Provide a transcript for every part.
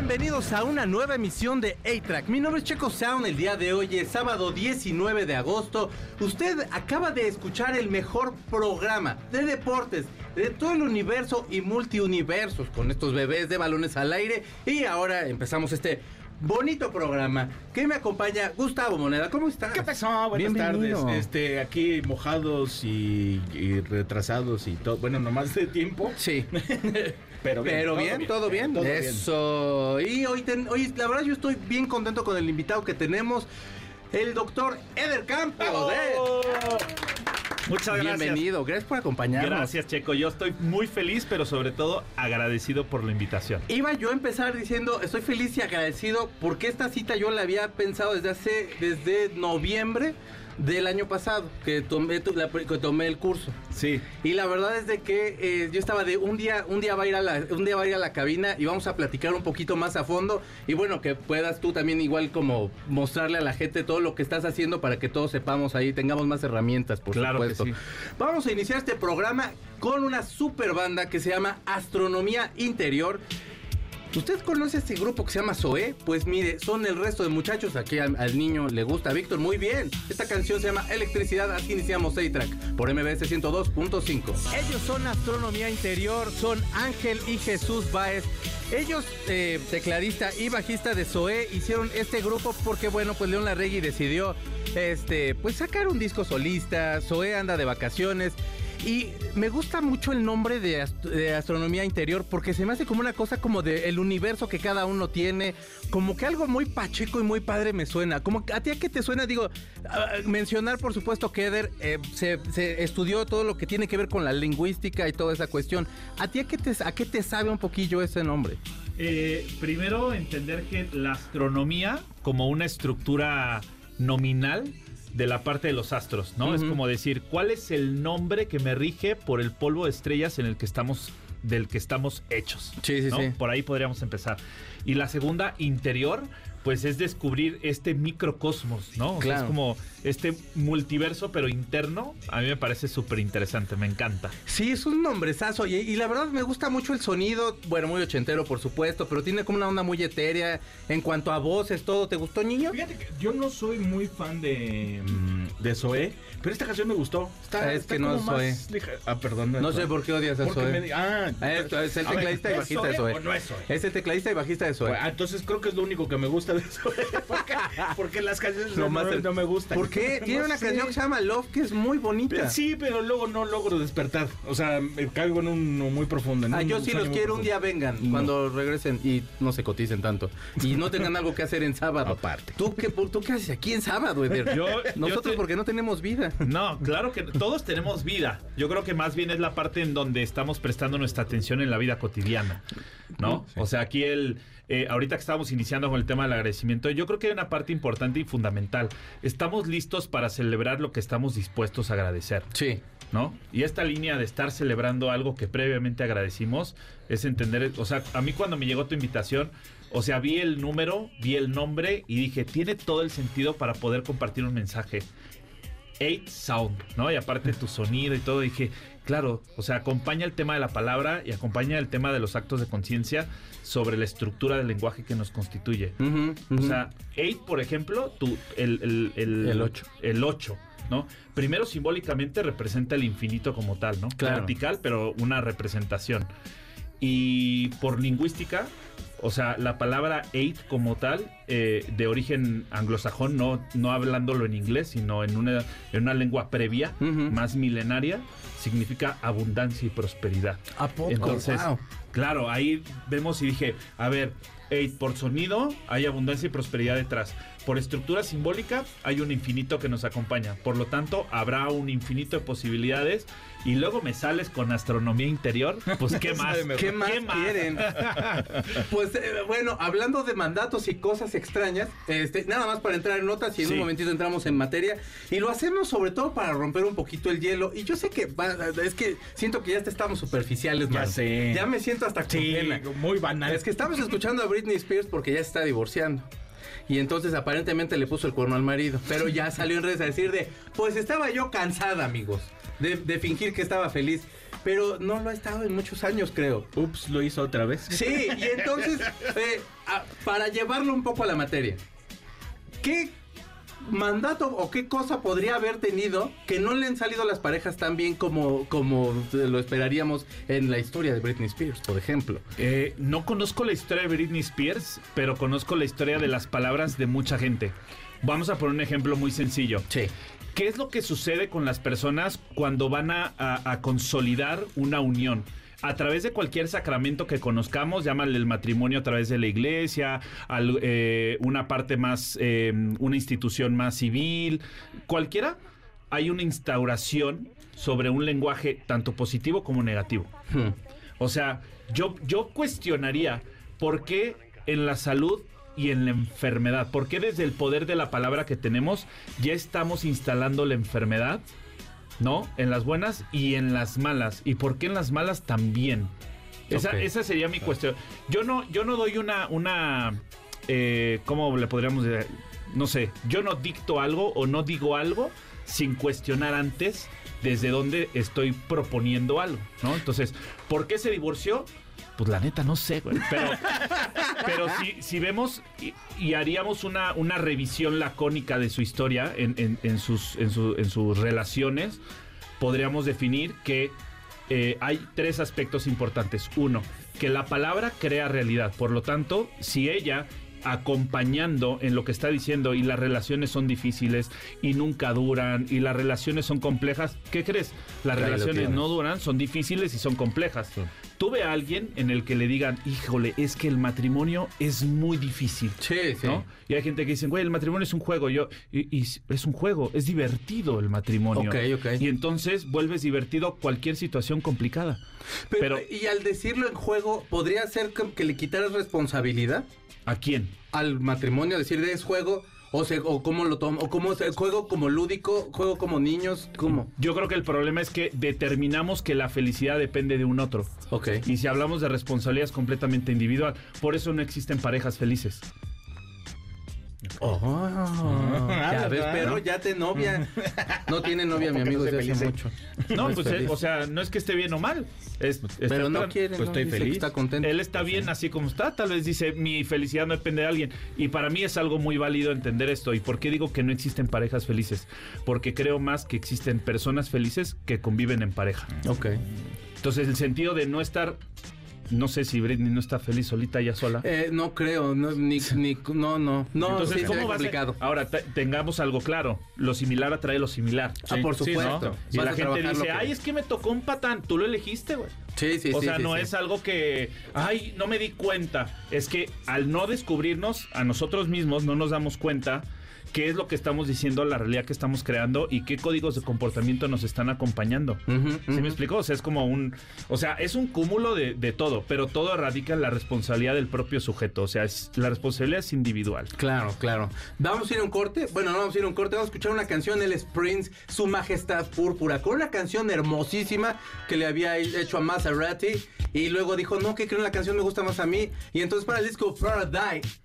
Bienvenidos a una nueva emisión de A-Track. Mi nombre es Checo Sound. El día de hoy es sábado 19 de agosto. Usted acaba de escuchar el mejor programa de deportes de todo el universo y multiuniversos con estos bebés de balones al aire. Y ahora empezamos este bonito programa que me acompaña Gustavo Moneda. ¿Cómo estás? ¿Qué pasó? Buenas Bienvenido. tardes. Este, aquí mojados y, y retrasados y todo. Bueno, nomás de tiempo. Sí. Pero bien. Pero bien, todo bien. todo bien. Eso. Y hoy, ten- hoy, la verdad, yo estoy bien contento con el invitado que tenemos, el doctor Eder Campos. ¿eh? Muchas gracias. Bienvenido, gracias por acompañarnos. Gracias, Checo. Yo estoy muy feliz, pero sobre todo agradecido por la invitación. Iba yo a empezar diciendo, estoy feliz y agradecido porque esta cita yo la había pensado desde hace, desde noviembre del año pasado, que tomé, tu- la- que tomé el curso. Sí. Y la verdad es de que eh, yo estaba de un día, un día va a ir a la, un día va a ir a la cabina y vamos a platicar un poquito más a fondo y bueno que puedas tú también igual como mostrarle a la gente todo lo que estás haciendo para que todos sepamos ahí, tengamos más herramientas, por Claro que supuesto. sí. Vamos a iniciar este programa con una super banda que se llama Astronomía Interior. ¿Usted conoce este grupo que se llama Zoé? Pues mire, son el resto de muchachos. Aquí al, al niño le gusta, Víctor. Muy bien. Esta canción se llama Electricidad. Así iniciamos A-Track por MBS 102.5. Ellos son Astronomía Interior, son Ángel y Jesús Baez. Ellos, eh, tecladista y bajista de Zoé, hicieron este grupo porque, bueno, pues León Larregui decidió, este, pues sacar un disco solista. Zoé anda de vacaciones. Y me gusta mucho el nombre de, ast- de astronomía interior porque se me hace como una cosa como del universo que cada uno tiene, como que algo muy pacheco y muy padre me suena. Como a ti a qué te suena, digo, mencionar por supuesto que Eder eh, se, se estudió todo lo que tiene que ver con la lingüística y toda esa cuestión. ¿A ti a qué te, a qué te sabe un poquillo ese nombre? Eh, primero, entender que la astronomía, como una estructura nominal de la parte de los astros, ¿no? Es como decir, ¿cuál es el nombre que me rige por el polvo de estrellas en el que estamos del que estamos hechos. Sí, sí, ¿no? sí. Por ahí podríamos empezar. Y la segunda, interior, pues es descubrir este microcosmos, ¿no? O sea, Claro. es como este multiverso, pero interno. A mí me parece súper interesante, me encanta. Sí, es un nombrezazo y, y la verdad me gusta mucho el sonido, bueno, muy ochentero por supuesto, pero tiene como una onda muy etérea en cuanto a voces, todo. ¿Te gustó, niño? Fíjate que yo no soy muy fan de, mm, de Zoé, pero esta canción me gustó. Está, Es está que no lija- Ah, perdón. No sé por qué odias a Porque Zoé. me di- Ah, Esto es el ver, tecladista y ¿es bajista de o no es Zoé? Es el tecladista y bajista de. Ah, entonces creo que es lo único que me gusta de Zoé. Porque, porque las canciones no, más no, el- no me gustan. ¿Por qué? Tiene No una sé. canción que se llama Love que es muy bonita. Sí, pero luego no logro despertar. O sea, me caigo en un muy profundo. en Ah, un yo sí los quiero un día vengan, No. cuando regresen y no se coticen tanto. Y no tengan algo que hacer en sábado. Aparte. ¿Tú qué, ¿Tú qué haces aquí en sábado, Eder? Yo- Nosotros yo te- porque no tenemos vida. No, claro que todos tenemos vida. Yo creo que más bien es la parte en donde estamos prestando nuestra atención en la vida cotidiana, ¿no? O sea, aquí el... eh, ahorita que estamos iniciando con el tema del agradecimiento, yo creo que hay una parte importante y fundamental. Estamos listos para celebrar lo que estamos dispuestos a agradecer. Sí. ¿no? Y esta línea de estar celebrando algo que previamente agradecimos es entender, o sea, a mí cuando me llegó tu invitación, o sea, vi el número, vi el nombre y dije, tiene todo el sentido para poder compartir un mensaje. Eight Sound, ¿no? Y aparte tu sonido y todo, dije, claro, o sea, acompaña el tema de la palabra y acompaña el tema de los actos de conciencia sobre la estructura del lenguaje que nos constituye. O sea, 8, por ejemplo, tu, el, el, el, El ocho. El 8, ¿no? Primero simbólicamente representa el infinito como tal, ¿no? Claro. Vertical, pero una representación. Y por lingüística, o sea, la palabra eight como tal, eh, de origen anglosajón, no, no hablándolo en inglés, sino en una, en una lengua previa, más milenaria, significa abundancia y prosperidad. ¿A poco? Entonces, Wow. claro, ahí vemos y dije, a ver, Eight, por sonido hay abundancia y prosperidad detrás. Por estructura simbólica hay un infinito que nos acompaña. Por lo tanto, habrá un infinito de posibilidades. Y luego me sales con astronomía interior. Pues qué más. ¿Qué más quieren? pues eh, bueno, hablando de mandatos y cosas extrañas, este, nada más para entrar en notas y en Sí. un momentito entramos en materia. Y lo hacemos sobre todo para romper un poquito el hielo. Y yo sé que va- es que siento que ya te estamos superficiales, Ya man. sé. Ya me siento hasta Sí, muy banal. Es que estamos escuchando a Britney Spears porque ya se está divorciando. Y entonces aparentemente le puso el cuerno al marido. Pero ya salió en redes a decir de, pues estaba yo cansada, amigos, de, de fingir que estaba feliz. Pero no lo ha estado en muchos años, creo. Ups, lo hizo otra vez. Sí, y entonces, eh, a- para llevarlo un poco a la materia, ¿qué mandato o qué cosa podría haber tenido que no le han salido las parejas tan bien como, como lo esperaríamos en la historia de Britney Spears, por ejemplo? Eh, no conozco la historia de Britney Spears, pero conozco la historia de las palabras de mucha gente. Vamos a poner un ejemplo muy sencillo. Sí. ¿Qué es lo que sucede con las personas cuando van a, a- a consolidar una unión? A través de cualquier sacramento que conozcamos, llámale el matrimonio a través de la iglesia, al- eh, una parte más, eh, una institución más civil, cualquiera, hay una instauración sobre un lenguaje tanto positivo como negativo. Hmm. O sea, yo, yo cuestionaría por qué en la salud y en la enfermedad, por qué desde el poder de la palabra que tenemos ya estamos instalando la enfermedad, ¿no? En las buenas y en las malas. ¿Y por qué en las malas también? Esa, esa sería mi cuestión. Yo no, yo no doy una, una, eh, ¿cómo le podríamos decir? No sé, yo no dicto algo o no digo algo sin cuestionar antes desde dónde estoy proponiendo algo, ¿no? Entonces, ¿por qué se divorció? Pues la neta no sé, güey. Pero, pero si, si vemos y, y haríamos una, una revisión lacónica de su historia en, en- en sus, en, su- en sus relaciones, podríamos definir que eh, hay tres aspectos importantes. Uno, que la palabra crea realidad. Por lo tanto, si ella acompañando en lo que está diciendo y las relaciones son difíciles y nunca duran y las relaciones son complejas, ¿qué crees? Las Ahí relaciones no duran, son difíciles y son complejas. Tuve a alguien en el que le digan, híjole, es que el matrimonio es muy difícil. Sí, sí. ¿no? Y hay gente que dice, güey, el matrimonio es un juego. Yo, y, y es un juego, es divertido el matrimonio. Ok, ok. Y entonces vuelves divertido cualquier situación complicada. Pero, Pero, y al decirlo en juego, ¿podría ser que, que le quitaras responsabilidad ¿a quién? al matrimonio? Decir de es juego, o, se, o cómo lo tomo, o cómo se, juego como lúdico, juego como niños, ¿cómo? Yo creo que el problema es que determinamos que la felicidad depende de un otro. Ok. Y si hablamos de responsabilidad es completamente individual. Por eso no existen parejas felices. Oh, ya ya te novia. No tiene novia, mi ¿Cómo que amigo, desde hace mucho. No, es pues, eh, feliz. o sea, no es que esté bien o mal. Es, pero no quiere, pues ¿no? estoy feliz. Está contento. Él está bien así como está, tal vez dice, mi felicidad no depende de alguien. Y para mí es algo muy válido entender esto. ¿Y por qué digo que no existen parejas felices? Porque creo más que existen personas felices que conviven en pareja. Ok. Entonces el sentido de no estar, no sé si Britney no está feliz solita ya sola. Eh, no creo, no, ni, ni, no, no. No, Entonces, sí, ¿cómo va a ser? complicado. Ahora, te- tengamos algo claro. Lo similar atrae lo similar. ah, por supuesto. ¿no? Y Vas la gente dice, que- ay, es que me tocó un patán. Tú lo elegiste, güey. Sí, sí, o sí, sea, no es algo que, ay, no me di cuenta. Es que al no descubrirnos a nosotros mismos, no nos damos cuenta qué es lo que estamos diciendo, la realidad que estamos creando y qué códigos de comportamiento nos están acompañando. Ujú, ¿Sí ujú. me explico? O sea, es como un... O sea, es un cúmulo de, de todo, pero todo radica en la responsabilidad del propio sujeto. O sea, es- la responsabilidad es individual. Claro, claro. Vamos a ir a un corte. Bueno, no vamos a ir a un corte. Vamos a escuchar una canción, el Prince, Su Majestad Púrpura, con una canción hermosísima que le había hecho a Maserati. Y luego dijo, no, que creo la canción me gusta más a mí. Y entonces para el disco Paradise.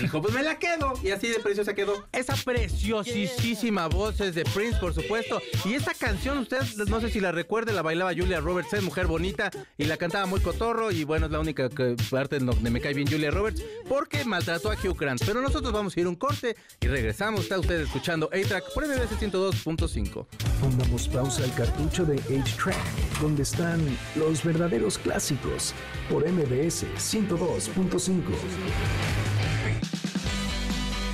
Dijo, pues me la quedo. Y así de preciosa quedó. Esa preciosísima voz es de Prince, por supuesto. Y esta canción, usted no sé si la recuerde, la bailaba Julia Roberts, es mujer bonita. Y la cantaba muy cotorro. Y bueno, es la única que- parte donde me cae bien Julia Roberts. Porque maltrató a Hugh Grant. Pero nosotros vamos a ir un corte y regresamos. Está usted escuchando A-Track por MBS 102.5. Pongamos pausa al cartucho de 8-Track, donde están los verdaderos clásicos, por MBS 102.5.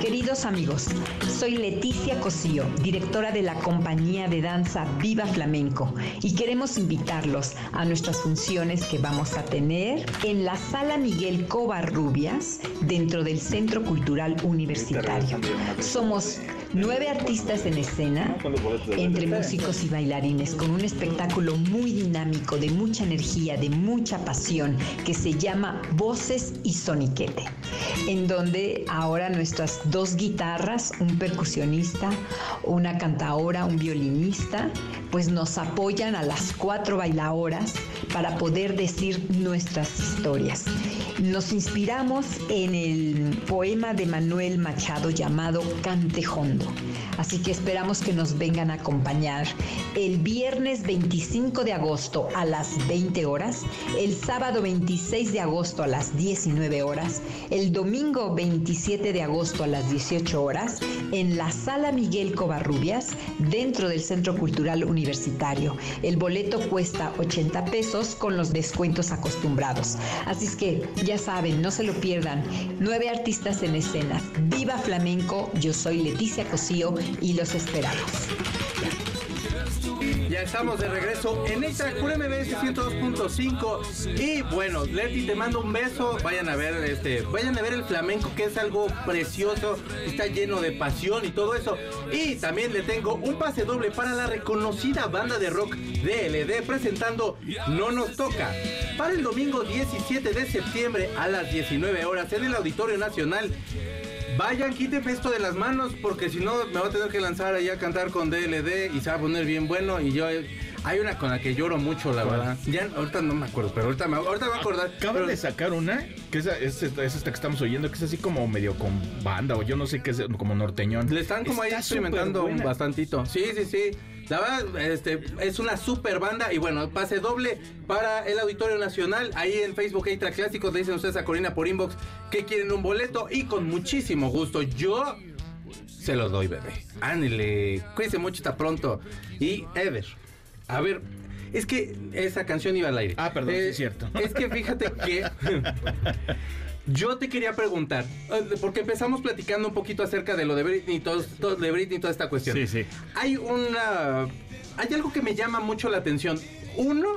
Queridos amigos, soy Leticia Cosío, directora de la compañía de danza Viva Flamenco, y queremos invitarlos a nuestras funciones que vamos a tener en la Sala Miguel Covarrubias, dentro del Centro Cultural Universitario. Somos nueve artistas en escena, entre músicos y bailarines, con un espectáculo muy dinámico, de mucha energía, de mucha pasión, que se llama Voces y Soniquete, en donde ahora nuestras dos guitarras, un percusionista, una cantaora, un violinista, pues nos apoyan a las cuatro bailadoras para poder decir nuestras historias. Nos inspiramos en el poema de Manuel Machado llamado Así que esperamos que nos vengan a acompañar el viernes 25 de agosto a las 20 horas, el sábado 26 de agosto a las 19 horas, el domingo 27 de agosto a las 18 horas en la Sala Miguel Covarrubias dentro del Centro Cultural Universitario. El boleto cuesta 80 pesos con los descuentos acostumbrados. Así es que ya saben, no se lo pierdan. Nueve artistas en escenas. Viva Flamenco, yo soy Leticia Cosío y los esperamos. Ya estamos de regreso en Extra por MBS 102.5 y bueno, Leti te mando un beso, vayan a ver este, vayan a ver el flamenco que es algo precioso, está lleno de pasión y todo eso. Y también le tengo un pase doble para la reconocida banda de rock DLD presentando No nos toca para el domingo 17 de septiembre a las 19 horas en el Auditorio Nacional. Vayan, quítenme esto de las manos porque si no me va a tener que lanzar allá a cantar con DLD y se va a poner bien bueno y yo hay una con la que lloro mucho, la verdad. Ya ahorita no me acuerdo, pero ahorita me, ahorita me voy a acordar. Acaban Pero- de sacar una, que es, es, es esta que estamos oyendo, que es así como medio con banda, o yo no sé qué es, como norteñón. Le están como ahí Está experimentando superbuena. bastantito. Sí, sí, sí. La verdad, este, es una super banda. Y bueno, pase doble para el Auditorio Nacional. Ahí en Facebook Extra Clásicos le dicen ustedes a Corina por inbox que quieren un boleto. Y con muchísimo gusto, yo se los doy, bebé. Ándele. Cuídense mucho, hasta pronto. Y Eder, a ver. Es que esa canción iba al aire. Ah, perdón, sí es cierto. Es que fíjate que yo te quería preguntar, eh, porque empezamos platicando un poquito acerca de lo de Britney, y todo, todo- de Britney y toda esta cuestión. Sí, sí. Hay una, hay algo que me llama mucho la atención. Uno,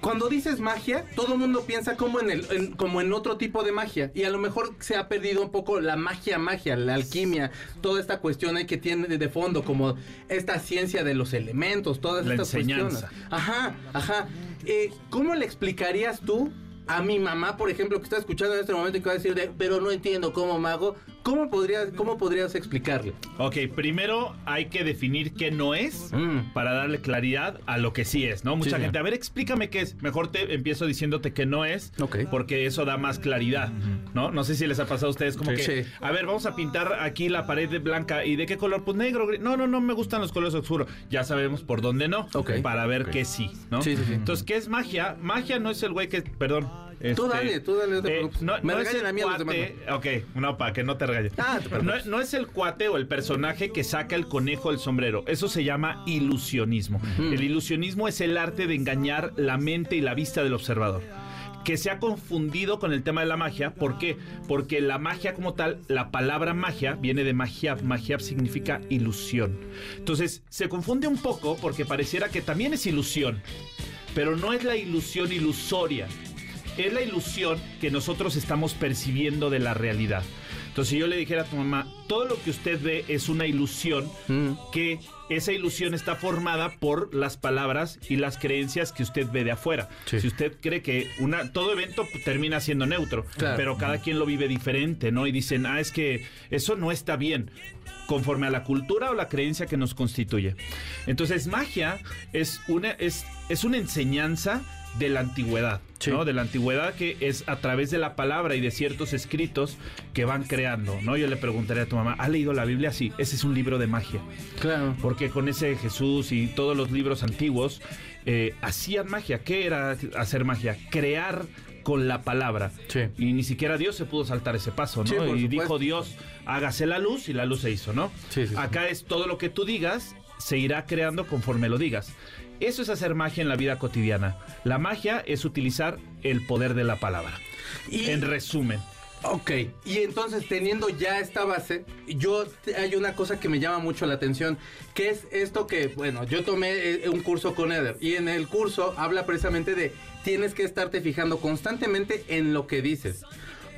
cuando dices magia, todo el mundo piensa como en el, en- como en otro tipo de magia y a lo mejor se ha perdido un poco la magia, magia, la alquimia, toda esta cuestión ahí que tiene de fondo como esta ciencia de los elementos, todas La estas enseñanza. cuestiones. Ajá, ajá. Eh, ¿Cómo le explicarías tú a mi mamá, por ejemplo, que está escuchando en este momento y que va a decir, de, pero no entiendo cómo mago? ¿Cómo podrías, cómo podrías explicarle? Ok, primero hay que definir qué no es Mm. para darle claridad a lo que sí es, ¿no? Mucha Sí, gente, a ver, explícame qué es. Mejor te empiezo diciéndote que no es, Ok. porque eso da más claridad, ¿no? No sé si les ha pasado a ustedes como Sí. que, Sí. a ver, vamos a pintar aquí la pared de blanca. ¿Y de qué color? Pues negro, gris. No, no, no me gustan los colores oscuros. Ya sabemos por dónde no, Ok. para ver qué sí, ¿no? Sí, sí, sí. Entonces, ¿qué es magia? Magia no es el güey que, perdón. Tú este, dale, tú dale, no te eh, no, Me no es el a mí a cuate, ok, no, para que no te regañen. Ah. No, no es el cuate o el personaje que saca el conejo del sombrero. Eso se llama ilusionismo. Mm. El ilusionismo es el arte de engañar la mente y la vista del observador. Que se ha confundido con el tema de la magia. ¿Por qué? Porque la magia como tal, la palabra magia viene de magia. Magia significa ilusión. Entonces, se confunde un poco porque pareciera que también es ilusión. Pero no es la ilusión ilusoria es la ilusión que nosotros estamos percibiendo de la realidad. Entonces, si yo le dijera a tu mamá, todo lo que usted ve es una ilusión, Mm. que esa ilusión está formada por las palabras y las creencias que usted ve de afuera. Sí. Si usted cree que una, todo evento termina siendo neutro, Claro. pero cada quien lo vive diferente, ¿no? Y dicen, ah, es que eso no está bien conforme a la cultura o la creencia que nos constituye. Entonces, magia es una, es, es una enseñanza de la antigüedad, Sí. ¿no? De la antigüedad que es a través de la palabra y de ciertos escritos que van creando, ¿no? Yo le preguntaría a tu mamá, ¿ha leído la Biblia? Sí, ese es un libro de magia. Claro. Porque con ese Jesús y todos los libros antiguos eh, hacían magia. ¿Qué era hacer magia? Crear con la palabra. Sí. Y ni siquiera Dios se pudo saltar ese paso, ¿no? Sí, y supuesto. dijo Dios, hágase la luz y la luz se hizo, ¿no? Sí. Acá es todo lo que tú digas se irá creando conforme lo digas. Eso es hacer magia en la vida cotidiana. La magia es utilizar el poder de la palabra. Y- En resumen. Ok, y entonces teniendo ya esta base, yo hay una cosa que me llama mucho la atención, que es esto que, bueno, yo tomé eh, un curso con Eder y en el curso habla precisamente de tienes que estarte fijando constantemente en lo que dices,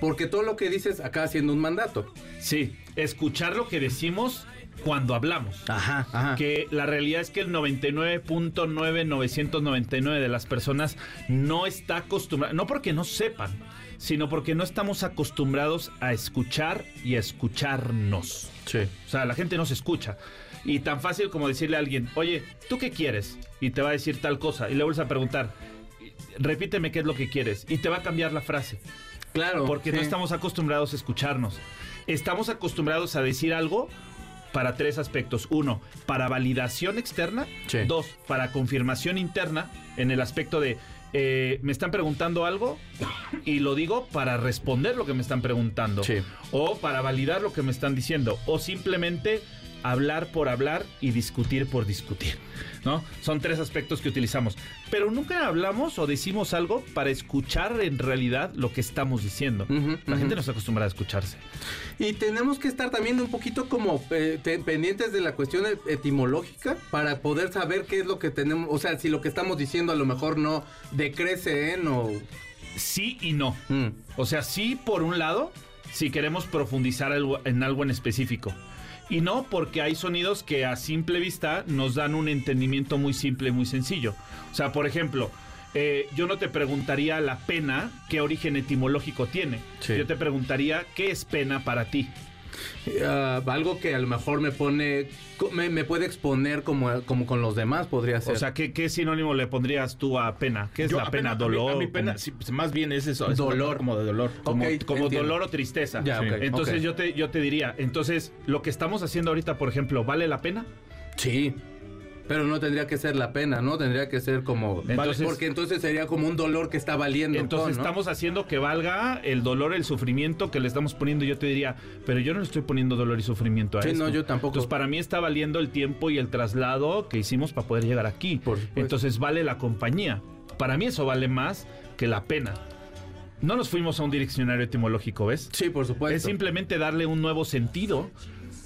porque todo lo que dices acaba siendo un mandato. Sí, escuchar lo que decimos cuando hablamos. Ajá, ajá. Que la realidad es que el 99.9999 de las personas no está acostumbrado, no porque no sepan, sino porque no estamos acostumbrados a escuchar y a escucharnos. Sí. O sea, la gente no se escucha. Y tan fácil como decirle a alguien, oye, ¿tú qué quieres? Y te va a decir tal cosa. Y le vuelves a preguntar, repíteme qué es lo que quieres. Y te va a cambiar la frase. Claro. Porque no sí. estamos acostumbrados a escucharnos. Estamos acostumbrados a decir algo para tres aspectos. Uno, para validación externa. Sí. Dos, para confirmación interna en el aspecto de eh, me están preguntando algo y lo digo para responder lo que me están preguntando. Sí. O para validar lo que me están diciendo. O simplemente hablar por hablar y discutir por discutir. ¿No? Son tres aspectos que utilizamos. Pero nunca hablamos o decimos algo para escuchar en realidad lo que estamos diciendo. La gente no está acostumbrada a escucharse. Y tenemos que estar también un poquito como eh, te- pendientes de la cuestión e- etimológica para poder saber qué es lo que tenemos, o sea, si lo que estamos diciendo a lo mejor no decrece en o... Sí y no. Mm. O sea, sí por un lado, si queremos profundizar en algo en específico. Y no porque hay sonidos que a simple vista nos dan un entendimiento muy simple, muy sencillo. O sea, por ejemplo, eh, yo no te preguntaría la pena qué origen etimológico tiene. Sí. Yo te preguntaría qué es pena para ti. Ah, algo que a lo mejor me pone, me, me puede exponer como, como con los demás podría ser. O sea, ¿qué, qué sinónimo le pondrías tú a pena? ¿Qué es Yo la a pena? a ¿Dolor? A mi pena, sí, pues, más bien es eso. es Dolor. Como de dolor. como, como dolor o tristeza. Ya, Entonces yo te yo te diría, entonces lo que estamos haciendo ahorita, por ejemplo, ¿vale la pena? sí. Pero no tendría que ser la pena, ¿no? Tendría que ser como... Entonces- porque entonces sería como un dolor que está valiendo. Entonces con, ¿no? estamos haciendo que valga el dolor, el sufrimiento que le estamos poniendo. Yo te diría, pero yo no le estoy poniendo dolor y sufrimiento a Sí, esto. no, yo tampoco. Entonces para mí está valiendo el tiempo y el traslado que hicimos para poder llegar aquí. Por. Entonces vale la compañía. Para mí eso vale más que la pena. No nos fuimos a un diccionario etimológico, ¿ves? Sí, por supuesto. Es simplemente darle un nuevo sentido,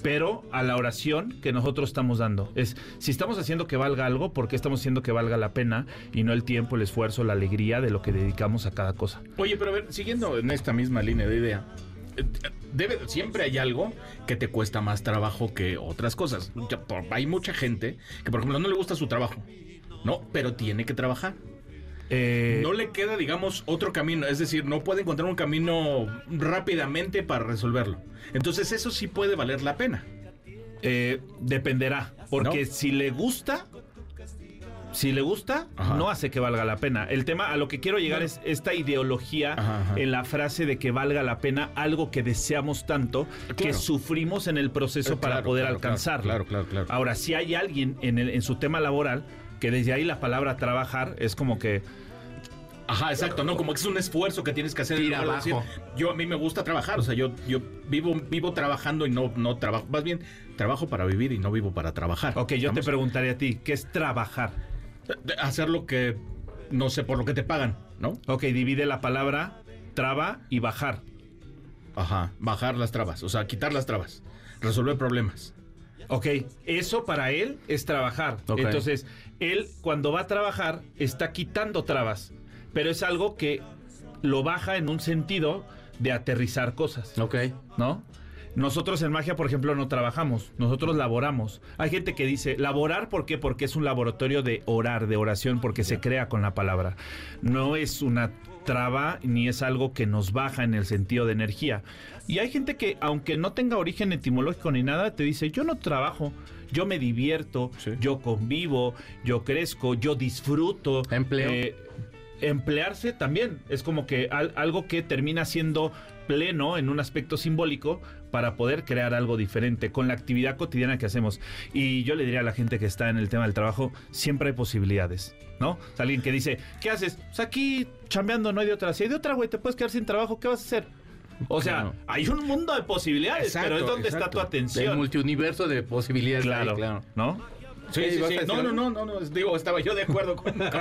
pero a la oración que nosotros estamos dando. Es, si estamos haciendo que valga algo, ¿por qué estamos haciendo que valga la pena y no el tiempo, el esfuerzo, la alegría de lo que dedicamos a cada cosa? Oye, pero a ver, siguiendo en esta misma línea de idea, eh, debe, siempre hay algo que te cuesta más trabajo que otras cosas. Hay mucha gente que, por ejemplo, no le gusta su trabajo, ¿no? Pero tiene que trabajar. Eh, No le queda, digamos, otro camino. Es decir, no puede encontrar un camino rápidamente para resolverlo. Entonces, eso sí puede valer la pena. eh, dependerá, porque ¿No? si le gusta... Si le gusta, Ajá. no hace que valga la pena. El tema a lo que quiero llegar es esta ideología Ajá, ajá. en la frase de que valga la pena algo que deseamos tanto que sufrimos en el proceso Eh, para claro, poder claro, alcanzarlo. claro, claro, claro. Ahora, si hay alguien en, el- en su tema laboral que desde ahí la palabra trabajar es como que Ajá, exacto, no, como que es un esfuerzo que tienes que hacer. abajo. yo a mí me gusta trabajar, o sea, yo, yo vivo, vivo trabajando y no, no trabajo. Más bien, trabajo para vivir y no vivo para trabajar. Ok, yo te ¿Estamos? preguntaría a ti, ¿qué es trabajar? Hacer lo que, no sé, por lo que te pagan, ¿no? Ok, divide la palabra traba y bajar. Ajá, bajar las trabas, o sea, quitar las trabas, resolver problemas. Ok, eso para él es trabajar. Entonces, él cuando va a trabajar está quitando trabas, pero es algo que lo baja en un sentido de aterrizar cosas, Ok. ¿no? Nosotros en magia, por ejemplo, no trabajamos, nosotros laboramos. Hay gente que dice, laborar, ¿por qué? Porque es un laboratorio de orar, de oración, porque se crea con la palabra. No es una traba ni es algo que nos baja en el sentido de energía. Y hay gente que, aunque no tenga origen etimológico ni nada, te dice, yo no trabajo, yo me divierto, Sí. yo convivo, yo crezco, yo disfruto. Empleo. Eh, emplearse también es como que al- algo que termina siendo pleno en un aspecto simbólico para poder crear algo diferente con la actividad cotidiana que hacemos. Y yo le diría a la gente que está en el tema del trabajo, siempre hay posibilidades, ¿no? O sea, alguien que dice, ¿qué haces? Pues aquí chambeando, no hay de otra. Si hay de otra, güey, te puedes quedar sin trabajo, ¿qué vas a hacer? O sea, Claro. hay un mundo de posibilidades, Exacto, pero es donde está tu El atención. multiuniverso de posibilidades. ahí, Claro, claro. ¿no? Sí, ¿Qué sí, sí. No, no, no, no, no, digo, estaba yo de acuerdo con con-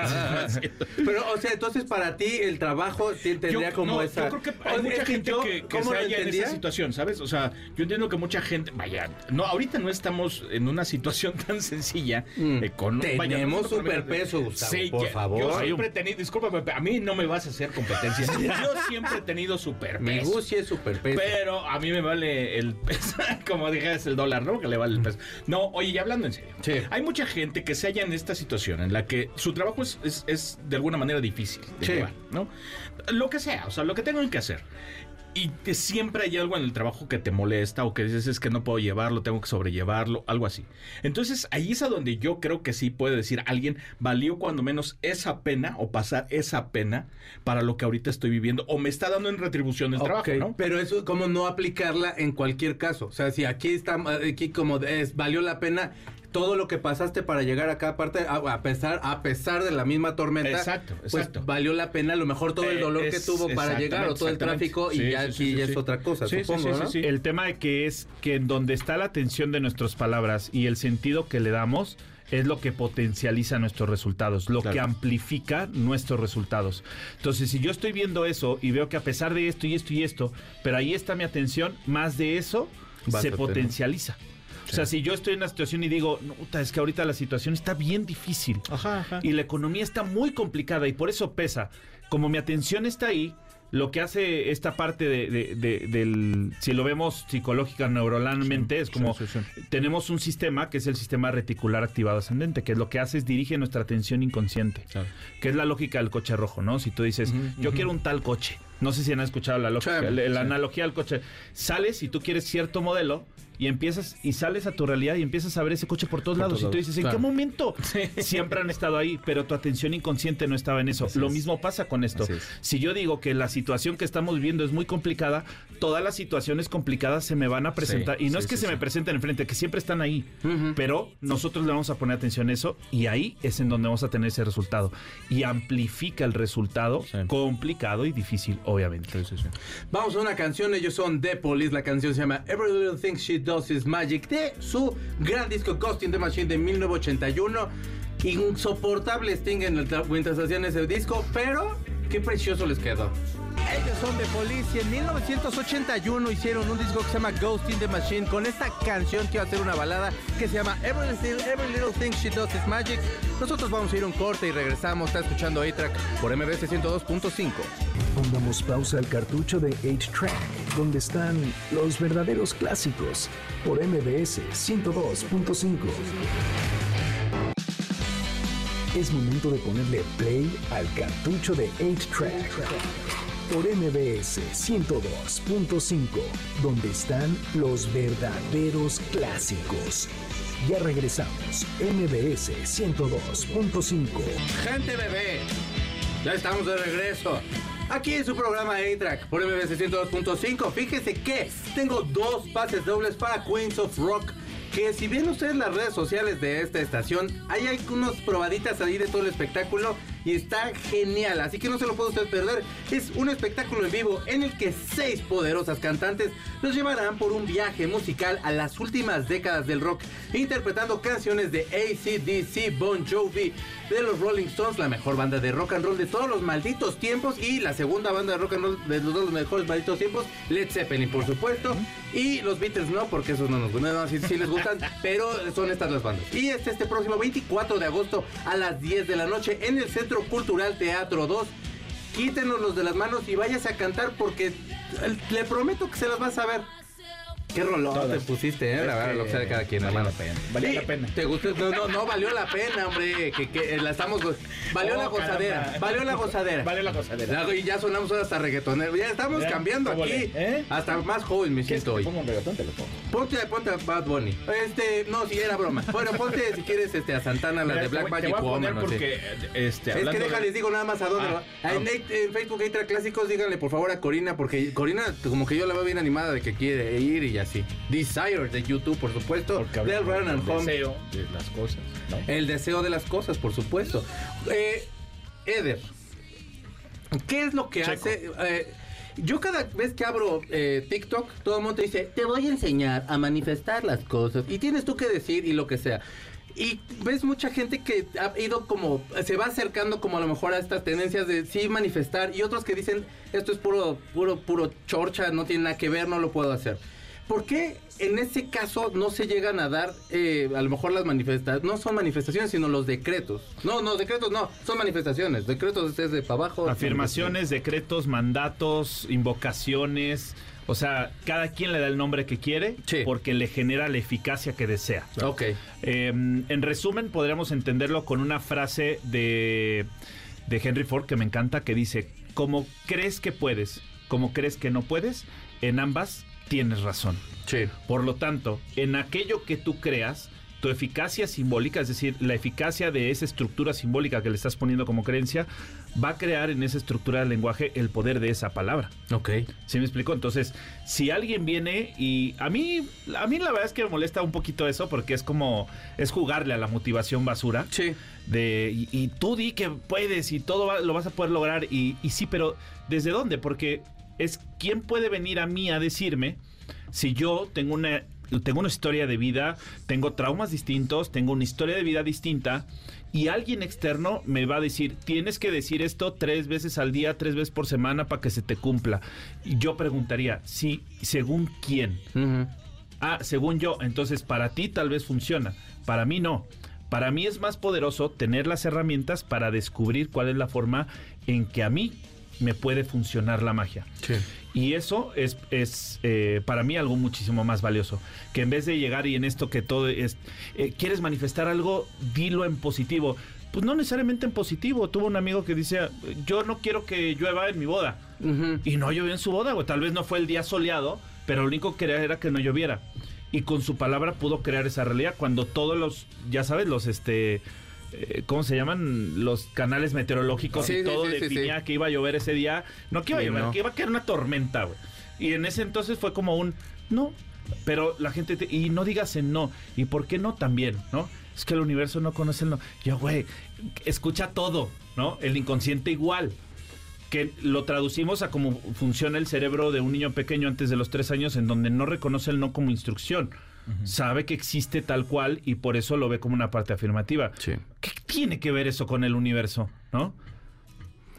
Pero, o sea, entonces para ti el trabajo tendría como no, esa. Yo creo que hay mucha gente que, que ¿cómo se halla en esa situación, ¿sabes? O sea, yo entiendo que mucha gente, vaya, no, ahorita no estamos en una situación tan sencilla. Mm. eh, con, vaya, Tenemos superpeso, Gustavo, Sí, por favor. Yo siempre he tenido, discúlpame, a mí no me vas a hacer competencia. yo siempre he tenido Mi superpeso. Gucci es superpeso. Pero a mí me vale el peso, como dijeras el dólar, ¿no? Que le vale el peso. No, oye, ya hablando en serio. Sí. Hay mucha gente que se halla en esta situación en la que su trabajo es, es- es de alguna manera difícil de Sí. llevar, ¿no? Lo que sea, o sea, lo que tengan que hacer. Y que siempre hay algo en el trabajo que te molesta o que dices es que no puedo llevarlo, tengo que sobrellevarlo, algo así. Entonces ahí es a donde yo creo que sí puede decir alguien valió cuando menos esa pena o pasar esa pena para lo que ahorita estoy viviendo o me está dando en retribución el trabajo, ¿no? Pero eso como no aplicarla en cualquier caso. O sea, si aquí está, aquí como es, valió la pena todo lo que pasaste para llegar acá, aparte, a, a pesar, a pesar de la misma tormenta, Exacto, pues valió la pena a lo mejor todo el Eh, dolor que tuvo para llegar o todo el tráfico y ya sí, aquí sí, ya sí. es otra cosa, supongo. El tema de que es que en donde está la atención de nuestras palabras y el sentido que le damos es lo que potencializa nuestros resultados, lo Claro. que amplifica nuestros resultados. Entonces, si yo estoy viendo eso y veo que a pesar de esto y esto y esto, pero ahí está mi atención, más de eso se a tener. O sea, si yo estoy en una situación y digo, no, es que ahorita la situación está bien difícil Ajá, ajá. y la economía está muy complicada y por eso pesa. Como mi atención está ahí, lo que hace esta parte de, de- de- del, si lo vemos psicológica, neuronalmente, es como sí, sí, tenemos un sistema que es el sistema reticular activado ascendente, que lo que hace es dirige nuestra atención inconsciente, Claro. que es la lógica del coche rojo, ¿no? Si tú dices, yo quiero un tal coche, no sé si han escuchado la lógica, la, analogía al coche, sales y tú quieres cierto modelo. Y empiezas, y sales a tu realidad y empiezas a ver ese coche por todos lados. todos y tú dices, ¿en claro. qué momento? Siempre han estado ahí, pero tu atención inconsciente no estaba en eso. Así Lo es. mismo pasa con esto. Es. Si yo digo que la situación que estamos viviendo es muy complicada, todas las situaciones complicadas se me van a presentar. Sí, y no sí, es que sí, se sí. me presenten enfrente, que siempre están ahí. Pero nosotros le vamos a poner atención a eso y ahí es en donde vamos a tener ese resultado. Y amplifica el resultado Sí. complicado y difícil, obviamente. Vamos a una canción, ellos son The Police, la canción se llama Every Little Thing She Does Is Magic, de su gran disco Ghost in the Machine de 1981. Insoportable Sting en el mientras hacían ese disco, pero qué precioso les quedó. Ellos son The Police y en 1981 hicieron un disco que se llama Ghost in the Machine con esta canción que iba a ser una balada que se llama Every Little, Every Little Thing She Does Is Magic. Nosotros vamos a ir a un corte y regresamos. Está escuchando A-Track por MBS 102.5. Pongamos pausa al cartucho de 8-Track, donde están los verdaderos clásicos, por MBS 102.5. Es momento de ponerle play al cartucho de 8-Track, por MBS 102.5, donde están los verdaderos clásicos. Ya regresamos, MBS 102.5. Gente bebé, ya estamos de regreso. Aquí en su programa A-Track por MBS 102.5. Fíjese que tengo dos pases dobles para Queens of Rock. Que si ven ustedes las redes sociales de esta estación, hay unas probaditas ahí de todo el espectáculo y está genial. Así que no se lo puede usted perder. Es un espectáculo en vivo en el que seis poderosas cantantes nos llevarán por un viaje musical a las últimas décadas del rock, interpretando canciones de ACDC, Bon Jovi, de los Rolling Stones, la mejor banda de rock and roll de todos los malditos tiempos, y la segunda banda de rock and roll de los mejores malditos tiempos, Led Zeppelin, por supuesto, y los Beatles no, porque esos no nos gustan, no, sí, les gustan, pero son estas las bandas. Y este, este próximo 24 de agosto a las 10 de la noche en el Centro Cultural Teatro 2. Quítenos los de las manos y váyase a cantar porque le prometo que se las vas a ver. Qué rolón te pusiste, eh, la verdad, lo que sea de cada quien, Valía hermano. la pena, Sí, la pena. ¿Te gustó? No, no, no valió la pena, hombre. Que, que eh, la estamos. Valió Oh, la gozadera. caramba. Valió la gozadera. Valió la gozadera. La- Y ya sonamos hasta reggaetonero. Ya estamos Ya, cambiando ¿cómo aquí. ¿Eh? Hasta más joven me ¿Quieres siento hoy. ponga un reggaetón? Te lo pongo. Ponte, ponte a Bad Bunny. Este, no, si era broma. Bueno, ponte si quieres este, a Santana, la de Black Magic Woman. no sé. porque, este, Es que hablando de- déjales, digo nada más a dónde. Ah, va. en, en Facebook Extra Clásicos, díganle por favor a Corina, porque Corina, como que yo la veo bien animada de que quiere ir y así. Desire de YouTube, por supuesto. Porque Del Run and Home. deseo de las cosas, ¿no? El deseo de las cosas, por supuesto. Eh, Eder, ¿qué es lo que Checo. hace? eh, yo cada vez que abro eh, TikTok, todo el mundo te dice, te voy a enseñar a manifestar las cosas. Y tienes tú que decir y lo que sea. Y ves mucha gente que ha ido como, se va acercando como a lo mejor a estas tendencias de sí manifestar y otros que dicen esto es puro, puro, puro chorcha, no tiene nada que ver, no lo puedo hacer. ¿Por qué en ese caso no se llegan a dar, eh, a lo mejor las manifestaciones, no son manifestaciones, sino los decretos? No, no, decretos no, son manifestaciones. Decretos es de para abajo. Afirmaciones, decretos, mandatos, invocaciones. O sea, cada quien le da el nombre que quiere Sí. porque le genera la eficacia que desea. Ok. Eh, en resumen, podríamos entenderlo con una frase de, de Henry Ford que me encanta, que dice, como crees que puedes, como crees que no puedes, en ambas tienes razón. Sí. Por lo tanto, en aquello que tú creas, tu eficacia simbólica, es decir, la eficacia de esa estructura simbólica que le estás poniendo como creencia, va a crear en esa estructura del lenguaje el poder de esa palabra. Ok. ¿Sí me explico? Entonces, si alguien viene y a mí, a mí la verdad es que me molesta un poquito eso porque es como, es jugarle a la motivación basura. Sí. De, y, y tú di que puedes y todo va- lo vas a poder lograr. Y, y sí, pero ¿desde dónde? Porque es quién puede venir a mí a decirme si yo tengo una, tengo una historia de vida, tengo traumas distintos, tengo una historia de vida distinta. Y alguien externo me va a decir, tienes que decir esto tres veces al día, tres veces por semana para que se te cumpla. Y yo preguntaría, sí, ¿según quién? Ah, según yo, entonces para ti tal vez funciona, para mí no. Para mí es más poderoso tener las herramientas para descubrir cuál es la forma en que a mí me puede funcionar la magia. Sí. Y eso es, es eh, para mí algo muchísimo más valioso. Que en vez de llegar y en esto que todo es, eh, quieres manifestar algo, dilo en positivo. Pues no necesariamente en positivo. Tuve un amigo que dice, yo no quiero que llueva en mi boda. Y no llovió en su boda, güey. Tal vez no fue el día soleado, pero lo único que quería era que no lloviera. Y con su palabra pudo crear esa realidad cuando todos los, ya sabes, los este. Eh, ¿Cómo se llaman? Los canales meteorológicos Sí, y sí, todo sí, definía que iba a llover ese día. No que iba a llover, no. que iba a caer una tormenta, güey. Y en ese entonces fue como un no. Pero la gente, te- y no digas en no. ¿Y por qué no también, no? Es que el universo no conoce el no. Yo, güey, escucha todo, ¿no? El inconsciente igual que lo traducimos a cómo funciona el cerebro de un niño pequeño antes de los tres años, en donde no reconoce el no como instrucción. Sabe que existe tal cual y por eso lo ve como una parte afirmativa. Sí. ¿Qué tiene que ver eso con el universo? ¿No?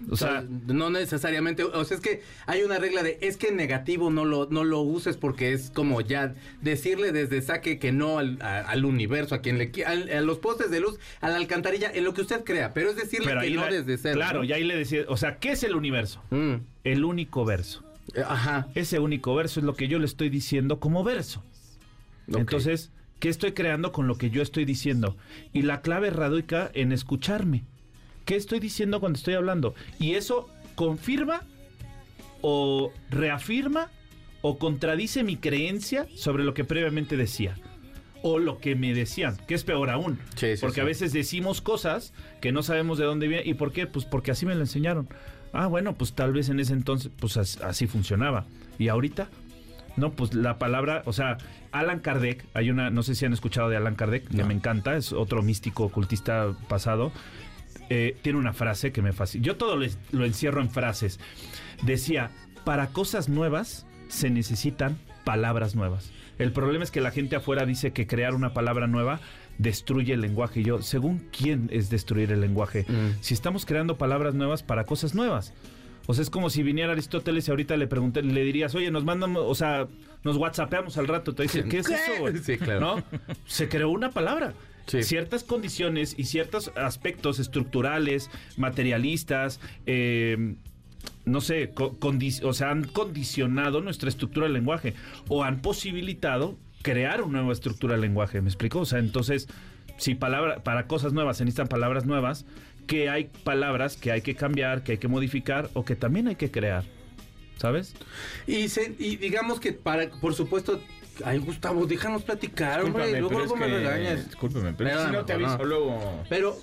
O sea, no necesariamente, o sea, es que hay una regla de es que negativo no lo no lo uses porque es como ya decirle desde saque que no al, a- al universo, a quien le al- a los postes de luz, a la alcantarilla, en lo que usted crea, pero es decirle pero que no la- desde cero. Claro, ¿no? y ahí le decía, o sea, ¿qué es el universo? Mm, El único verso. eh, Ajá. Ese único verso es lo que yo le estoy diciendo como verso. Entonces, ¿qué estoy creando con lo que yo estoy diciendo? Y la clave radica en escucharme. ¿Qué estoy diciendo cuando estoy hablando? Y eso confirma o reafirma o contradice mi creencia sobre lo que previamente decía. O lo que me decían, que es peor aún. Sí, sí, porque sí. a veces decimos cosas que no sabemos de dónde vienen. ¿Y por qué? Pues porque así me lo enseñaron. Ah, bueno, pues tal vez en ese entonces, pues as- así funcionaba. ¿Y ahorita? No, pues la palabra, o sea, Alan Kardec, hay una, no sé si han escuchado de Alan Kardec, que No. me encanta, es otro místico ocultista pasado. eh, tiene una frase que me fascina. Yo todo lo encierro en frases. Decía, para cosas nuevas se necesitan palabras nuevas. El problema es que la gente afuera dice que crear una palabra nueva destruye el lenguaje. Y yo, según quién es destruir el lenguaje? Mm. Si estamos creando palabras nuevas para cosas nuevas. O sea, es como si viniera Aristóteles y ahorita le pregunté, le dirías, oye, nos mandamos, o sea, nos whatsappeamos al rato. Te dice, ¿qué es eso? güey?" Sí, claro. ¿No? Se creó una palabra. Sí. Ciertas condiciones y ciertos aspectos estructurales, materialistas, eh, no sé, o sea, han condicionado nuestra estructura del lenguaje o han posibilitado crear una nueva estructura del lenguaje. ¿Me explico? O sea, entonces, si palabra, para cosas nuevas se necesitan palabras nuevas, que hay palabras que hay que cambiar, que hay que modificar o que también hay que crear. ¿Sabes? Y, se- y digamos que para, por supuesto, ay Gustavo, déjanos platicar, hombre, luego, pero luego es me que- regañas. Discúlpame, pero Pero si no te no. aviso luego. Pero,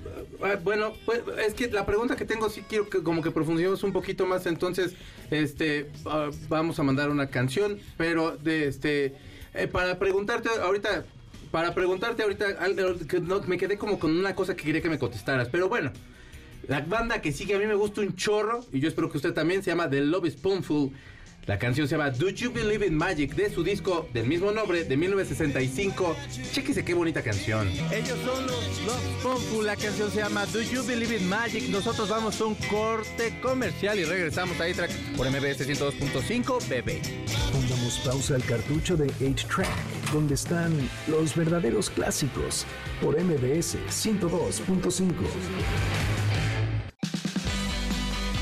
eh, bueno, pues, es que la pregunta que tengo sí quiero que como que profundicemos un poquito más, entonces, este, ah, vamos a mandar una canción, pero de este, eh, para preguntarte ahorita, para preguntarte ahorita, no, me quedé como con una cosa que quería que me contestaras, pero bueno, la banda que sigue a mí me gusta un chorro, y yo espero que usted también, se llama The Love Spoonful. La canción se llama Do You Believe in Magic de su disco del mismo nombre de 1965. Chéquese qué bonita canción. Ellos son los Love Fu. La canción se llama Do You Believe in Magic. Nosotros vamos a un corte comercial y regresamos a track por MBS 102.5 Bebé. Pongamos pausa al cartucho de 8-Track, donde están los verdaderos clásicos por MBS 102.5.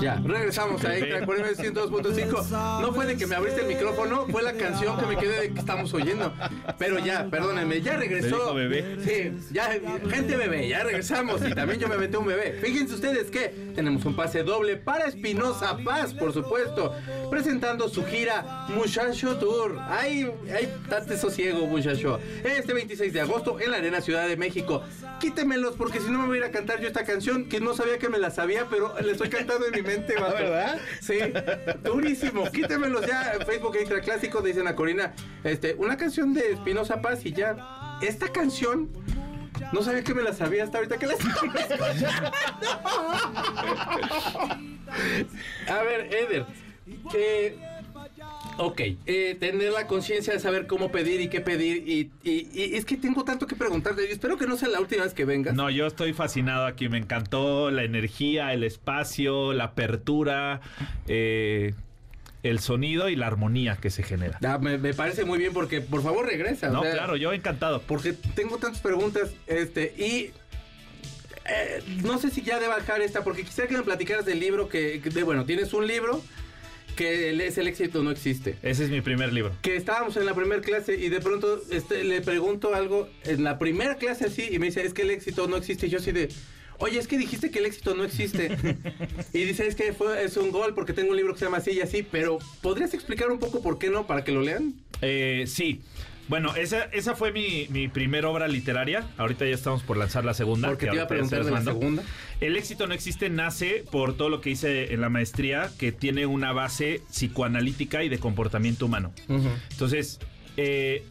Ya, regresamos a Extra por 102.5. No fue de que me abriste el micrófono, fue la canción que me quedé de que estamos oyendo. Pero ya, perdónenme, ya regresó. bebé. Sí, ya, gente bebé, ya regresamos. Y también yo me metí un bebé. Fíjense ustedes que tenemos un pase doble para Espinosa Paz, por supuesto, presentando su gira Muchacho Tour. Ay, ay, date sosiego, muchacho. Este 26 de agosto en la Arena Ciudad de México. Quítemelos porque si no me voy a ir a cantar yo esta canción que no sabía que me la sabía, pero le estoy cantando en mi mente, vato. ¿Verdad? Sí, durísimo. Quítemelos ya. en Facebook Extra Clásico, dicen a Corina. Este, una canción de Espinosa Paz y ya. Esta canción. No sabía que me la sabía hasta ahorita que la. A ver, Eder. eh, ok, eh, tener la conciencia de saber cómo pedir y qué pedir. Y, y- y es que tengo tanto que preguntarte. espero que no sea la última vez que vengas. No, yo estoy fascinado aquí. Me encantó la energía, el espacio, la apertura, eh, el sonido y la armonía que se genera. Ah, me, me parece muy bien porque, por favor, regresa. o No, sea, claro, yo encantado. Porque tengo tantas preguntas, este, y eh, no sé si ya de bajar esta, porque quisiera que me platicaras del libro que, que de, bueno, tienes un libro que el- es el éxito no existe. Ese es mi primer libro. Que estábamos en la primera clase y de pronto este, le pregunto algo en la primera clase así y me dice, es que el éxito no existe. Y yo así de, oye, es que dijiste que el éxito no existe. y dice, es que fue, es un gol porque tengo un libro que se llama así y así, pero ¿podrías explicar un poco por qué no para que lo lean? Eh, sí. Bueno, esa, esa fue mi, mi primera obra literaria. Ahorita ya estamos por lanzar la segunda. Porque que te iba a preguntar de la segunda. El éxito no existe, nace por todo lo que hice en la maestría, que tiene una base psicoanalítica y de comportamiento humano. Entonces, eh,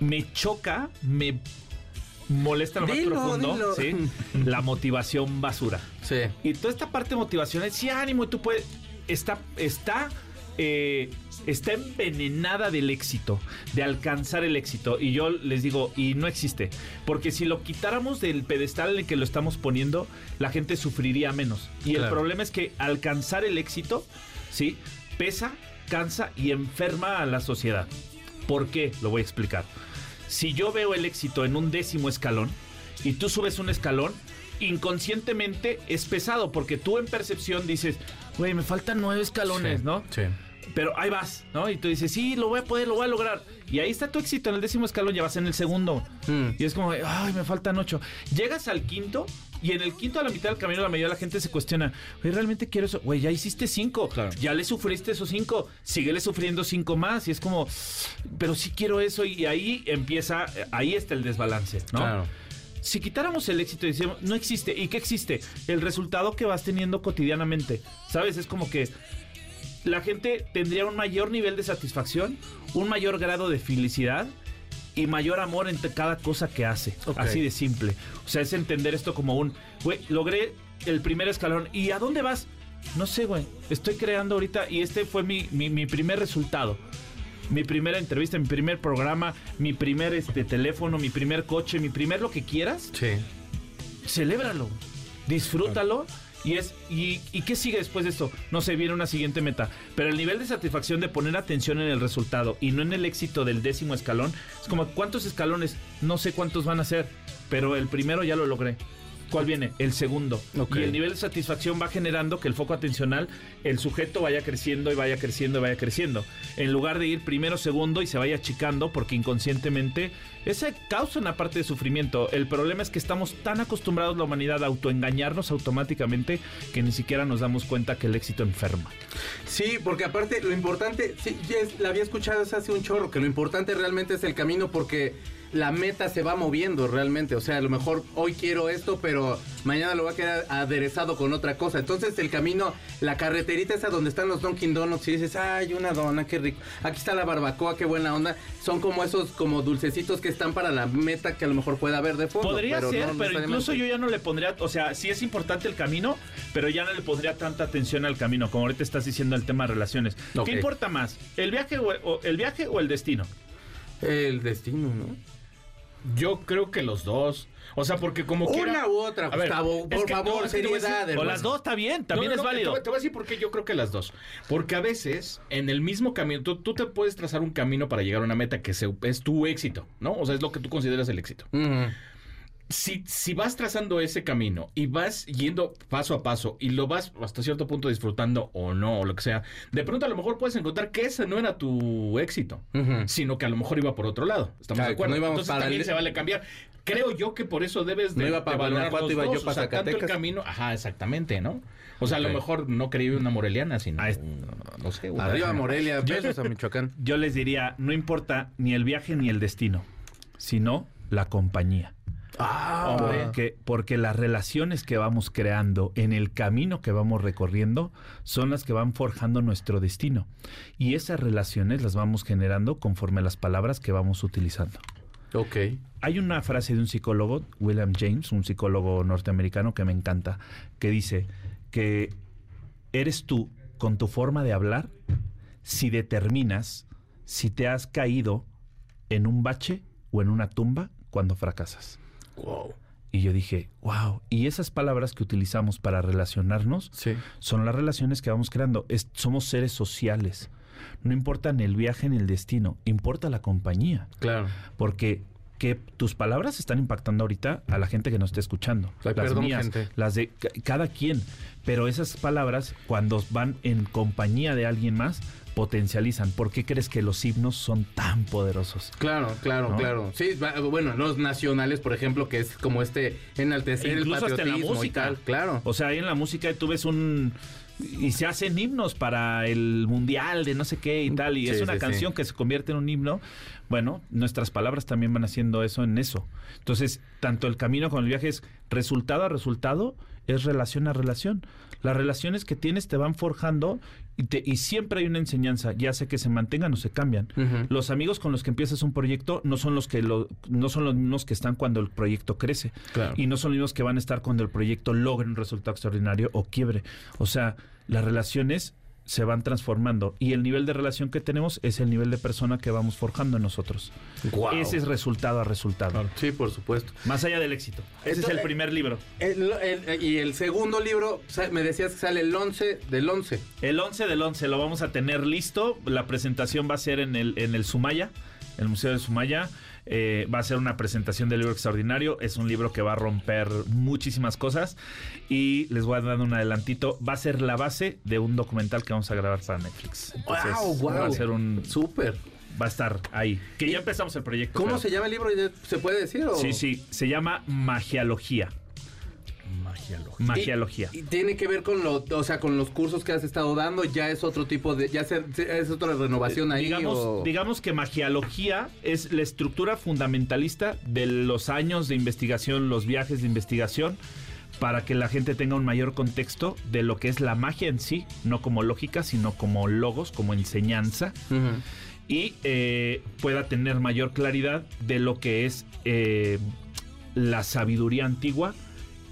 me choca, me molesta lo más Dilo, profundo, dilo. ¿sí? la motivación basura. Sí. Y toda esta parte motivacional, sí, ánimo, tú puedes. Está, está, eh, está envenenada del éxito, de alcanzar el éxito. Y yo les digo, y no existe. Porque si lo quitáramos del pedestal en el que lo estamos poniendo, la gente sufriría menos. Y el problema es que alcanzar el éxito, ¿sí? Pesa, cansa y enferma a la sociedad. ¿Por qué? Lo voy a explicar. Si yo veo el éxito en un décimo escalón y tú subes un escalón, inconscientemente es pesado porque tú en percepción dices, güey, me faltan nueve escalones, ¿no? Sí. Pero ahí vas, ¿no? Y tú dices, sí, lo voy a poder, lo voy a lograr. Y ahí está tu éxito, en el décimo escalón ya vas en el segundo. Mm. Y es como, ay, me faltan ocho. Llegas al quinto y en el quinto a la mitad del camino la mayoría de la gente se cuestiona, güey, realmente quiero eso. Güey, ya hiciste cinco. Claro. Ya le sufriste esos cinco. Síguele sufriendo cinco más. Y es como, pero sí quiero eso. Y ahí empieza, ahí está el desbalance, ¿no? Claro. Si quitáramos el éxito y decimos, no existe, ¿y qué existe? El resultado que vas teniendo cotidianamente. ¿Sabes? Es como que la gente tendría un mayor nivel de satisfacción, un mayor grado de felicidad y mayor amor entre cada cosa que hace. Así de simple. O sea, es entender esto como un, güey, logré el primer escalón. ¿Y a dónde vas? No sé, güey. Estoy creando ahorita y este fue mi, mi, mi primer resultado. Mi primera entrevista, mi primer programa, mi primer este, teléfono, mi primer coche, mi primer lo que quieras Sí. celébralo, disfrútalo. Y es y, ¿y qué sigue después de esto? No sé, viene una siguiente meta. Pero el nivel de satisfacción de poner atención en el resultado y no en el éxito del décimo escalón, es como ¿cuántos escalones? No sé cuántos van a ser, pero el primero ya lo logré. ¿Cuál viene? El segundo. Y el nivel de satisfacción va generando que el foco atencional, el sujeto vaya creciendo y vaya creciendo y vaya creciendo. En lugar de ir primero, segundo y se vaya achicando porque inconscientemente esa causa una parte de sufrimiento. El problema es que estamos tan acostumbrados la humanidad a autoengañarnos automáticamente que ni siquiera nos damos cuenta que el éxito enferma. Sí, porque aparte lo importante, sí, la había escuchado hace un chorro, que lo importante realmente es el camino porque la meta se va moviendo realmente. O sea, a lo mejor hoy quiero esto, pero mañana lo voy a quedar aderezado con otra cosa. Entonces el camino, la carreterita esa donde están los Dunkin' Donuts y dices, ay, una dona, qué rico. Aquí está la barbacoa, qué buena onda. Son como esos como dulcecitos que están para la meta que a lo mejor pueda haber de fondo. Podría pero ser, no pero incluso yo ya no le pondría, o sea, sí es importante el camino, pero ya no le pondría tanta atención al camino, como ahorita estás diciendo el tema de relaciones. ¿Qué importa más? ¿El viaje o, o- el viaje o el destino? El destino, ¿no? Yo creo que los dos. O sea, porque como quiera- Una u otra, ver, Por que no, favor, que decir- seriedad. O las dos está bien, también No, no, es válido. Te, voy- te voy a decir por qué yo creo que las dos. Porque a veces, en el mismo camino, tú, tú te puedes trazar un camino para llegar a una meta que se- es tu éxito, ¿no? O sea, es lo que tú consideras el éxito. Si, si vas trazando ese camino y vas yendo paso a paso y lo vas hasta cierto punto disfrutando o no, o lo que sea, de pronto a lo mejor puedes encontrar que ese no era tu éxito, sino que a lo mejor iba por otro lado. ¿Estamos Claro, de acuerdo? no íbamos Entonces para también el- se vale cambiar. Creo yo que por eso debes de, No iba para de valorar Guanajuato, los iba yo para o sea, tanto el camino, ajá, exactamente, ¿no? O sea, a lo mejor no quería una moreliana, sino Ah, es- no sé. una- Arriba Morelia, besos a Michoacán. Yo les diría, no importa ni el viaje ni el destino, sino la compañía. Ah, Porque, porque las relaciones que vamos creando en el camino que vamos recorriendo son las que van forjando nuestro destino. Y esas relaciones las vamos generando conforme a las palabras que vamos utilizando. ok. Hay una frase de un psicólogo, William James, un psicólogo norteamericano que me encanta, que dice que eres tú con tu forma de hablar si determinas si te has caído en un bache o en una tumba cuando fracasas. Wow. Y yo dije, wow, y esas palabras que utilizamos para relacionarnos Sí. son las relaciones que vamos creando. Es- somos seres sociales. No importa ni el viaje ni el destino, importa la compañía. Claro. Porque que tus palabras están impactando ahorita a la gente que nos está escuchando. Ay, las perdón, mías, gente. las de ca- cada quien. Pero esas palabras, cuando van en compañía de alguien más, potencializan. ¿Por qué crees que los himnos son tan poderosos? Claro, claro, ¿No? claro. Sí, bueno, los nacionales, por ejemplo, que es como este enaltecer el Incluso hasta en la patriotismo y música. tal. Claro. O sea, ahí en la música tú ves un... Y se hacen himnos para el mundial de no sé qué y tal. Y Sí, es una sí, canción sí. que se convierte en un himno. Bueno, nuestras palabras también van haciendo eso en eso. Entonces, tanto el camino como el viaje es resultado a resultado, es relación a relación. Las relaciones que tienes te van forjando y, te- y siempre hay una enseñanza, ya sea que se mantengan o se cambian. Los amigos con los que empiezas un proyecto no son los que lo, no son los mismos que están cuando el proyecto crece Claro. y no son los mismos que van a estar cuando el proyecto logre un resultado extraordinario o quiebre. O sea, las relaciones se van transformando y el nivel de relación que tenemos es el nivel de persona que vamos forjando en nosotros. Ese es resultado a resultado. Sí, por supuesto. Más allá del éxito. Ese es el primer libro. El- el- y el segundo libro, me decías que sale el 11 del 11. El 11 del 11 lo vamos a tener listo. La presentación va a ser en el, en el Sumaya, el Museo de Sumaya. Eh, va a ser una presentación del libro extraordinario. Es un libro que va a romper muchísimas cosas. Y les voy a dar un adelantito. Va a ser la base de un documental que vamos a grabar para Netflix. Entonces, Guau, guau. Va a ser un. Súper. Va a estar ahí. Que ya empezamos el proyecto. ¿Cómo pero- se llama el libro? ¿Se puede decir? o? Sí, sí. Se llama Magialogía. Magialogía. Magialogía. Y, y tiene que ver con lo, o sea, con los cursos que has estado dando, ya es otro tipo de, ya se- es otra renovación ahí. digamos, o- digamos que magiología es la estructura fundamentalista de los años de investigación, los viajes de investigación, para que la gente tenga un mayor contexto de lo que es la magia en sí, no como lógica, sino como logos, como enseñanza, y eh, pueda tener mayor claridad de lo que es eh, la sabiduría antigua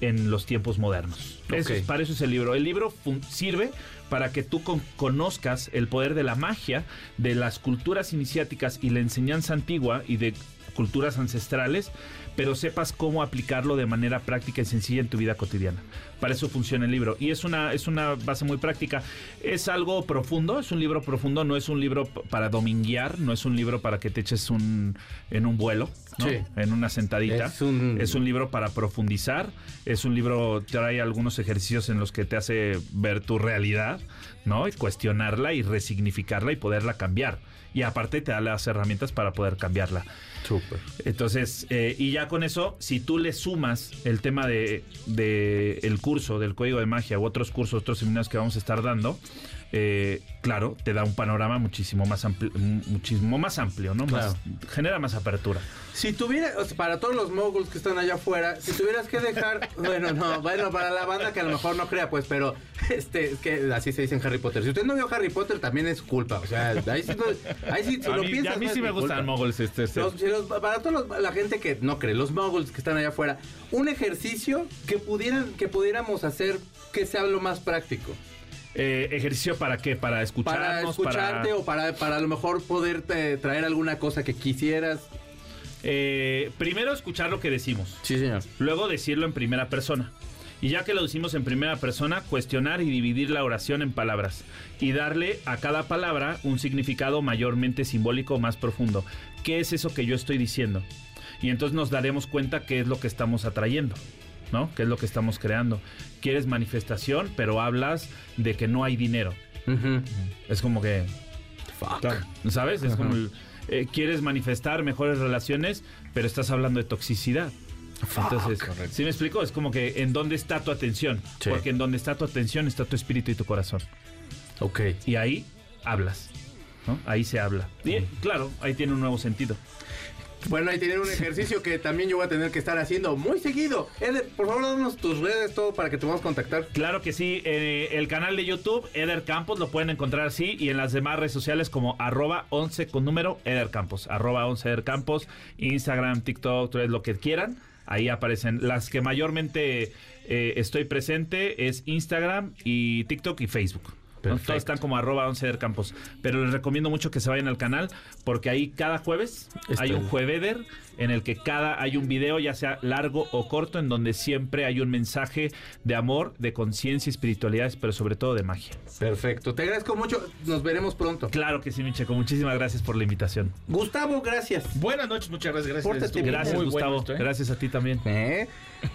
en los tiempos modernos. Eso es- para eso es el libro. El libro sirve para que tú con- conozcas el poder de la magia, de las culturas iniciáticas y la enseñanza antigua y de culturas ancestrales, pero sepas cómo aplicarlo de manera práctica y sencilla en tu vida cotidiana. Para eso funciona el libro. Y es una, es una base muy práctica. Es algo profundo, es un libro profundo, no es un libro para dominguear, no es un libro para que te eches un, en un vuelo, ¿no? Sí. en una sentadita. Es un- es un libro para profundizar, es un libro, trae algunos ejercicios en los que te hace ver tu realidad, ¿no? Y cuestionarla y resignificarla y poderla cambiar. Y aparte te da las herramientas para poder cambiarla. Súper. Entonces, eh, y ya con eso, si tú le sumas el tema de, de el curso del código de magia u otros cursos, otros seminarios que vamos a estar dando, eh, claro, te da un panorama muchísimo más amplio, muchísimo más amplio, ¿no? Más- genera más apertura. Si tuviera, o sea, para todos los moguls que están allá afuera, si tuvieras que dejar, bueno, no, bueno, para la banda que a lo mejor no crea, pues, pero, este, es que así se dice en Harry Potter. Si usted no vio Harry Potter, también es culpa, o sea, ahí sí, no- ahí sí, si a lo mí, piensas, a mí sí me gustan moguls. Este, este. Los- si los- para toda la gente que no cree, los moguls que están allá afuera, un ejercicio que pudieran, que pudiéramos hacer que sea lo más práctico. Eh, ¿Ejercicio para qué? Para Para escucharnos, escucharte o para, para a lo mejor poderte traer alguna cosa que quisieras. Eh, primero escuchar lo que decimos. Sí, señor. Luego decirlo en primera persona. Y ya que lo decimos en primera persona, cuestionar y dividir la oración en palabras. Y darle a cada palabra un significado mayormente simbólico más profundo. ¿Qué es eso que yo estoy diciendo? Y entonces nos daremos cuenta qué es lo que estamos atrayendo. ¿No? ¿Qué es lo que estamos creando? Quieres manifestación, pero hablas de que no hay dinero. Es como que Fuck. ¿Sabes? Es como el, eh, quieres manifestar mejores relaciones, pero estás hablando de toxicidad. Entonces, ¿sí me explico? Es como que en dónde está tu atención. Sí. Porque en donde está tu atención está tu espíritu y tu corazón. Ok. Y ahí hablas. ¿no? Ahí se habla. Y claro, ahí tiene un nuevo sentido. Bueno, ahí tienen un ejercicio que también yo voy a tener que estar haciendo muy seguido. Eder, por favor, danos tus redes, todo para que te podamos contactar. Claro que sí, eh, el canal de YouTube, Eder Campos, lo pueden encontrar así y en las demás redes sociales como arroba 11 con número Eder Campos, arroba 11 Eder Campos, Instagram, TikTok, Threads, lo que quieran, ahí aparecen. Las que mayormente eh, estoy presente es Instagram y TikTok y Facebook. Todos están como arroba 11 Eder Campos. Pero les recomiendo mucho que se vayan al canal porque ahí cada jueves Está hay un jueveder en el que cada hay un video, ya sea largo o corto, en donde siempre hay un mensaje de amor, de conciencia, espiritualidad, pero sobre todo de magia. Perfecto. Te agradezco mucho. Nos veremos pronto. Claro que sí, mi Checo. Muchísimas gracias por la invitación. Gustavo, gracias. Buenas noches, muchas gracias. gracias. Gracias, muy bueno Gustavo. esto, ¿eh? Gracias a ti también. ¿Eh?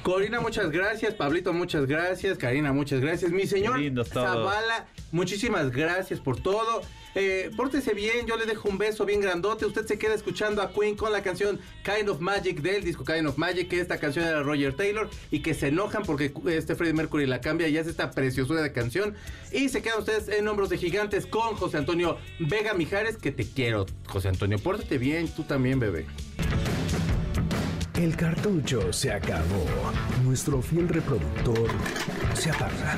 Corina, muchas gracias. Pablito, muchas gracias. Karina, muchas gracias. Mi señor. Zavala, muchísimas gracias por todo. Eh, pórtese bien, yo le dejo un beso bien grandote. Usted se queda escuchando a Queen con la canción Kind of Magic del disco Kind of Magic, que esta canción era Roger Taylor y que se enojan porque este Freddie Mercury la cambia y hace esta preciosura de canción. Y se quedan ustedes en Hombros de Gigantes con José Antonio Vega Mijares, que te quiero, José Antonio. Pórtate bien, tú también, bebé. El cartucho se acabó. Nuestro fiel reproductor se apaga.